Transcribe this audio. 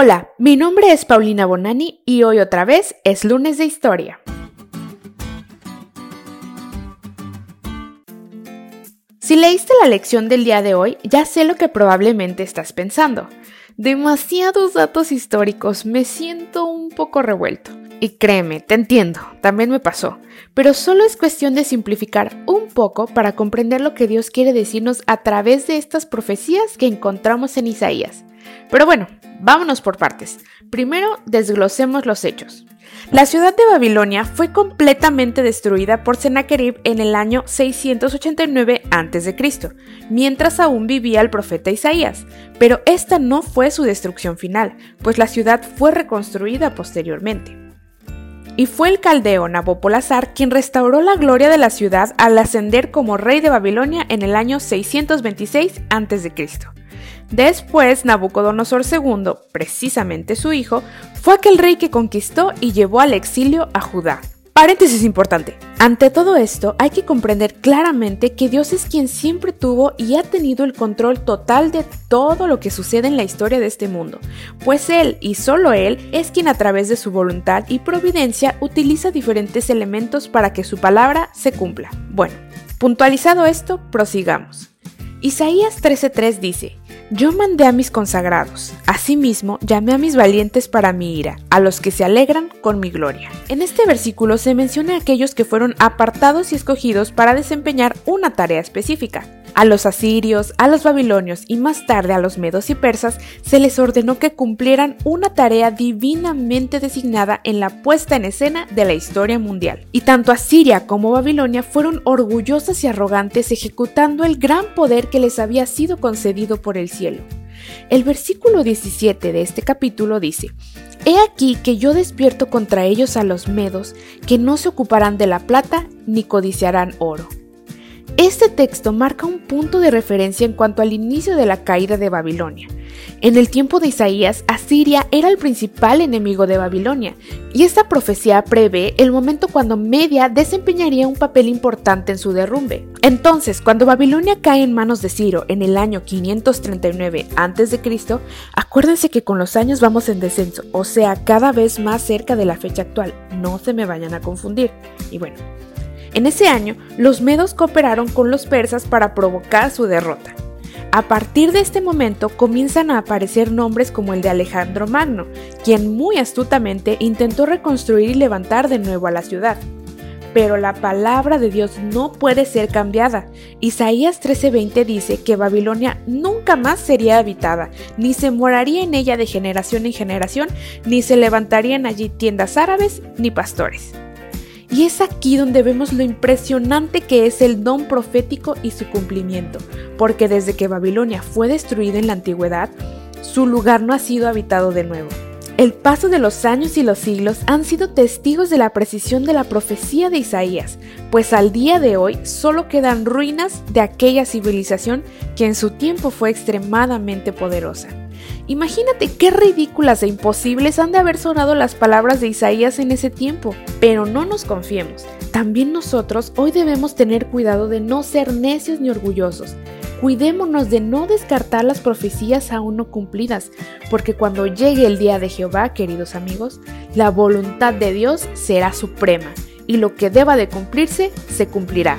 Hola, mi nombre es Paulina Bonani y hoy otra vez es lunes de historia. Si leíste la lección del día de hoy, ya sé lo que probablemente estás pensando. Demasiados datos históricos, me siento un poco revuelto. Y créeme, te entiendo, también me pasó, pero solo es cuestión de simplificar un poco para comprender lo que Dios quiere decirnos a través de estas profecías que encontramos en Isaías. Pero bueno, vámonos por partes. Primero, desglosemos los hechos. La ciudad de Babilonia fue completamente destruida por Sennacherib en el año 689 a.C., mientras aún vivía el profeta Isaías, pero esta no fue su destrucción final, pues la ciudad fue reconstruida posteriormente y fue el caldeo Nabopolassar quien restauró la gloria de la ciudad al ascender como rey de Babilonia en el año 626 a.C. Después, Nabucodonosor II, precisamente su hijo, fue aquel rey que conquistó y llevó al exilio a Judá. Paréntesis importante. Ante todo esto, hay que comprender claramente que Dios es quien siempre tuvo y ha tenido el control total de todo lo que sucede en la historia de este mundo, pues Él y solo Él es quien a través de su voluntad y providencia utiliza diferentes elementos para que su palabra se cumpla. Bueno, puntualizado esto, prosigamos. Isaías 13:3 dice, yo mandé a mis consagrados, asimismo llamé a mis valientes para mi ira, a los que se alegran con mi gloria. En este versículo se menciona a aquellos que fueron apartados y escogidos para desempeñar una tarea específica. A los asirios, a los babilonios y más tarde a los medos y persas se les ordenó que cumplieran una tarea divinamente designada en la puesta en escena de la historia mundial. Y tanto Asiria como Babilonia fueron orgullosas y arrogantes ejecutando el gran poder que les había sido concedido por el cielo. El versículo 17 de este capítulo dice, He aquí que yo despierto contra ellos a los medos, que no se ocuparán de la plata ni codiciarán oro. Este texto marca un punto de referencia en cuanto al inicio de la caída de Babilonia. En el tiempo de Isaías, Asiria era el principal enemigo de Babilonia, y esta profecía prevé el momento cuando Media desempeñaría un papel importante en su derrumbe. Entonces, cuando Babilonia cae en manos de Ciro en el año 539 a.C., acuérdense que con los años vamos en descenso, o sea, cada vez más cerca de la fecha actual, no se me vayan a confundir. Y bueno, en ese año, los medos cooperaron con los persas para provocar su derrota. A partir de este momento comienzan a aparecer nombres como el de Alejandro Magno, quien muy astutamente intentó reconstruir y levantar de nuevo a la ciudad. Pero la palabra de Dios no puede ser cambiada. Isaías 13:20 dice que Babilonia nunca más sería habitada, ni se moraría en ella de generación en generación, ni se levantarían allí tiendas árabes ni pastores. Y es aquí donde vemos lo impresionante que es el don profético y su cumplimiento, porque desde que Babilonia fue destruida en la antigüedad, su lugar no ha sido habitado de nuevo. El paso de los años y los siglos han sido testigos de la precisión de la profecía de Isaías, pues al día de hoy solo quedan ruinas de aquella civilización que en su tiempo fue extremadamente poderosa. Imagínate qué ridículas e imposibles han de haber sonado las palabras de Isaías en ese tiempo. Pero no nos confiemos. También nosotros hoy debemos tener cuidado de no ser necios ni orgullosos. Cuidémonos de no descartar las profecías aún no cumplidas, porque cuando llegue el día de Jehová, queridos amigos, la voluntad de Dios será suprema, y lo que deba de cumplirse, se cumplirá.